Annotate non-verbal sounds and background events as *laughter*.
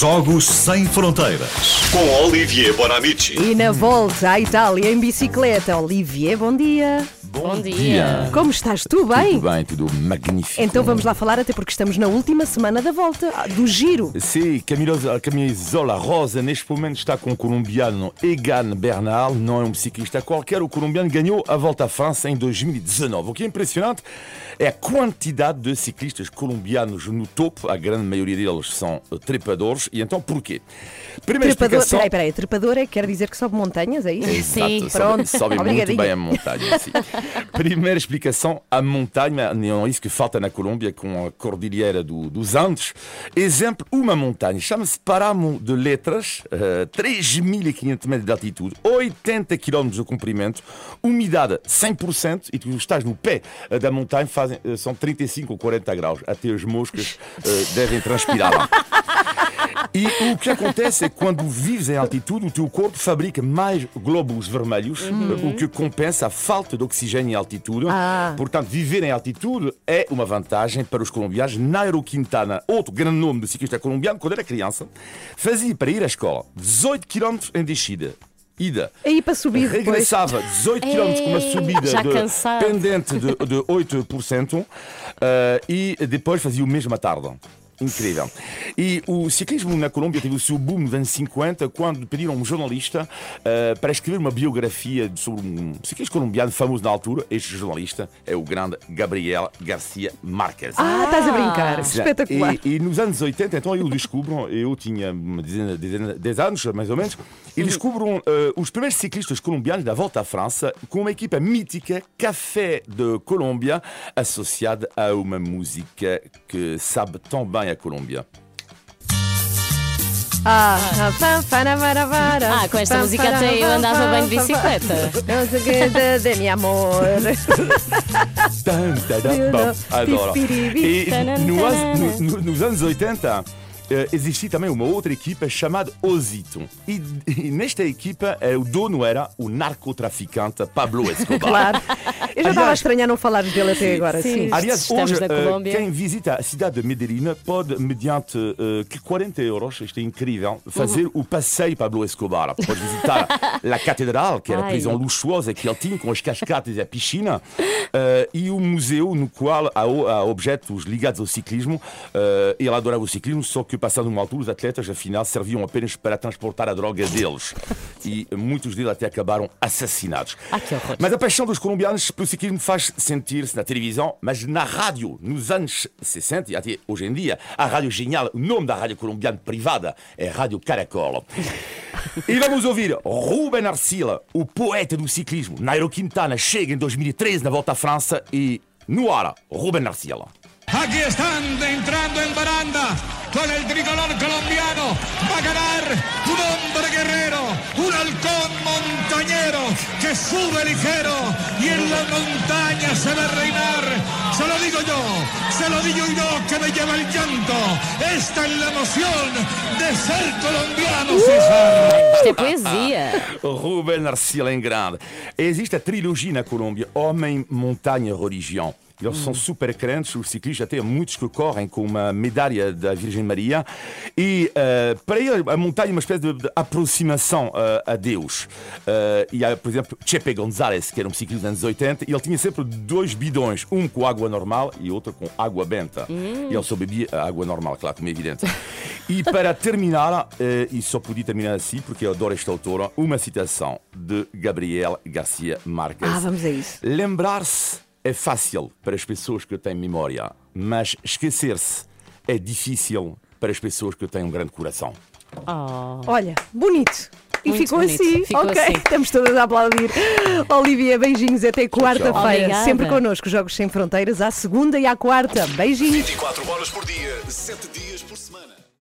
Jogos Sem Fronteiras. Com Olivier Bonamici. E na volta à Itália em bicicleta, Olivier, bom dia. Bom dia. Como estás? Tu bem? Tudo bem, tudo magnífico. Então vamos lá falar, até porque estamos na última semana da volta, ah, do giro. Sim, Camilo- Camisola Rosa neste momento está com o colombiano Egan Bernal, não é um ciclista qualquer. O colombiano ganhou a Volta à França em 2019. O que é impressionante é a quantidade de ciclistas colombianos no topo. A grande maioria deles são trepadores. E então porquê? Primeira Trepador, explicação. peraí, peraí, trepador é, quer dizer que sobe montanhas, é isso? Exato, Sim, sobe- pronto. sobe muito bem a montanha. sim. *laughs* Primeira explicação, a montanha, não é isso que falta na Colômbia com a cordilheira do- dos Andes. Exemplo, uma montanha, chama-se Paramo de Letras, eh, 3.500 metros de altitude, 80 km de comprimento, umidade 100% e tu estás no pé eh, da montanha, fazem, eh, são 35 ou 40 graus. Até as moscas eh, devem transpirar lá. *laughs* E o que acontece é que quando vives em altitude, o teu corpo fabrica mais glóbulos vermelhos, o que compensa a falta de oxigênio em altitude. Ah. Portanto, viver em altitude é uma vantagem para os colombianos. Nairo Quintana, outro grande nome de ciclista colombiano, quando era criança, fazia para ir à escola 18 km em descida. Ida. Aí para subir depois. Regressava 18 km com uma subida de, pendente de, de 8% eh, e depois fazia o mesmo à tarde. Incrível. E o ciclismo na Colômbia teve o seu boom nos anos 50 quando pediram a um jornalista eh, para escrever uma biografia sobre um ciclista colombiano famoso na altura. Este jornalista é o grande Gabriel Garcia Marques. Ah, estás a brincar. Sim. Espetacular. E, e nos anos 80, então eu descubro, eu tinha uma dezena, dezena, 10 anos, mais ou menos, e descubro eh, os primeiros ciclistas colombianos da volta à França com uma equipa mítica, Café de Colômbia, associada a uma música que sabe tão bem a Colômbia. Ah, com esta música até eu andava bem de bicicleta. Que de, de mi amor. Adoro. E no anos- no- no- nos anos 80 eh, existia também uma outra equipa chamada Osito. E, e nesta equipa eh, o dono era o narcotraficante Pablo Escobar. *laughs* Claro. Eu já estava a estranhar não falares dele até agora, sim. Sim. Aliás, Estamos hoje, na Colômbia. quem visita a cidade de Medellín pode, mediante eh, que 40 euros, isto é incrível, fazer Uhum. o passeio Pablo Escobar. Pode visitar a Catedral, que era a Ai. prisão luxuosa que ele tinha, com as cascatas e a piscina, eh, e o museu no qual há, há objetos ligados ao ciclismo. Ele adorava o ciclismo, só que passando uma altura, os atletas, afinal, serviam apenas para transportar a droga deles. *laughs* E muitos deles até acabaram assassinados. Ah. Mas a paixão dos colombianos pelo ciclismo faz sentir-se na televisão, mas na rádio, nos anos 60 e até hoje em dia. A rádio genial, o nome da rádio colombiana privada é Rádio Caracol. E vamos ouvir Ruben Arcila, o poeta do ciclismo. Nairo Quintana chega em 2013 na volta à França e no ar, Ruben Arcila. Aquí están entrando en baranda con el tricolor colombiano. Va a ganar un hombre guerrero, un halcón montañero que sube ligero y en la montaña se va a reinar. Se lo digo yo, se lo digo yo que me lleva el llanto. Esta es la emoción de ser colombiano, César. Isto é poesia. *laughs* Ruben Arcila em grande. Existe a trilogia na Colômbia: Homem, Montanha, Religião. Eles são super crentes, os ciclistas, até muitos que correm com uma medalha da Virgem Maria. E eh, para ele, a montanha é uma espécie de, de aproximação eh, a Deus. Eh, e há, por exemplo, Chepe González, que era um ciclista dos anos 80, e ele tinha sempre dois bidões, um com água normal e outro com água benta. E ele só bebia água normal, claro, como é evidente. E para terminar, e só podia terminar assim, porque eu adoro esta autora, uma citação de Gabriel Garcia Marques. Ah, vamos a isso. Lembrar-se é fácil para as pessoas que têm memória, mas esquecer-se é difícil para as pessoas que têm um grande coração. Olha, bonito. E Muito ficou bonito. assim, Ficou ok? assim. Estamos todas a aplaudir. Olivia, beijinhos até quarta-feira. Sempre connosco, Jogos Sem Fronteiras, à segunda e à quarta. Beijinhos. 24 horas por dia, 7 dias por semana.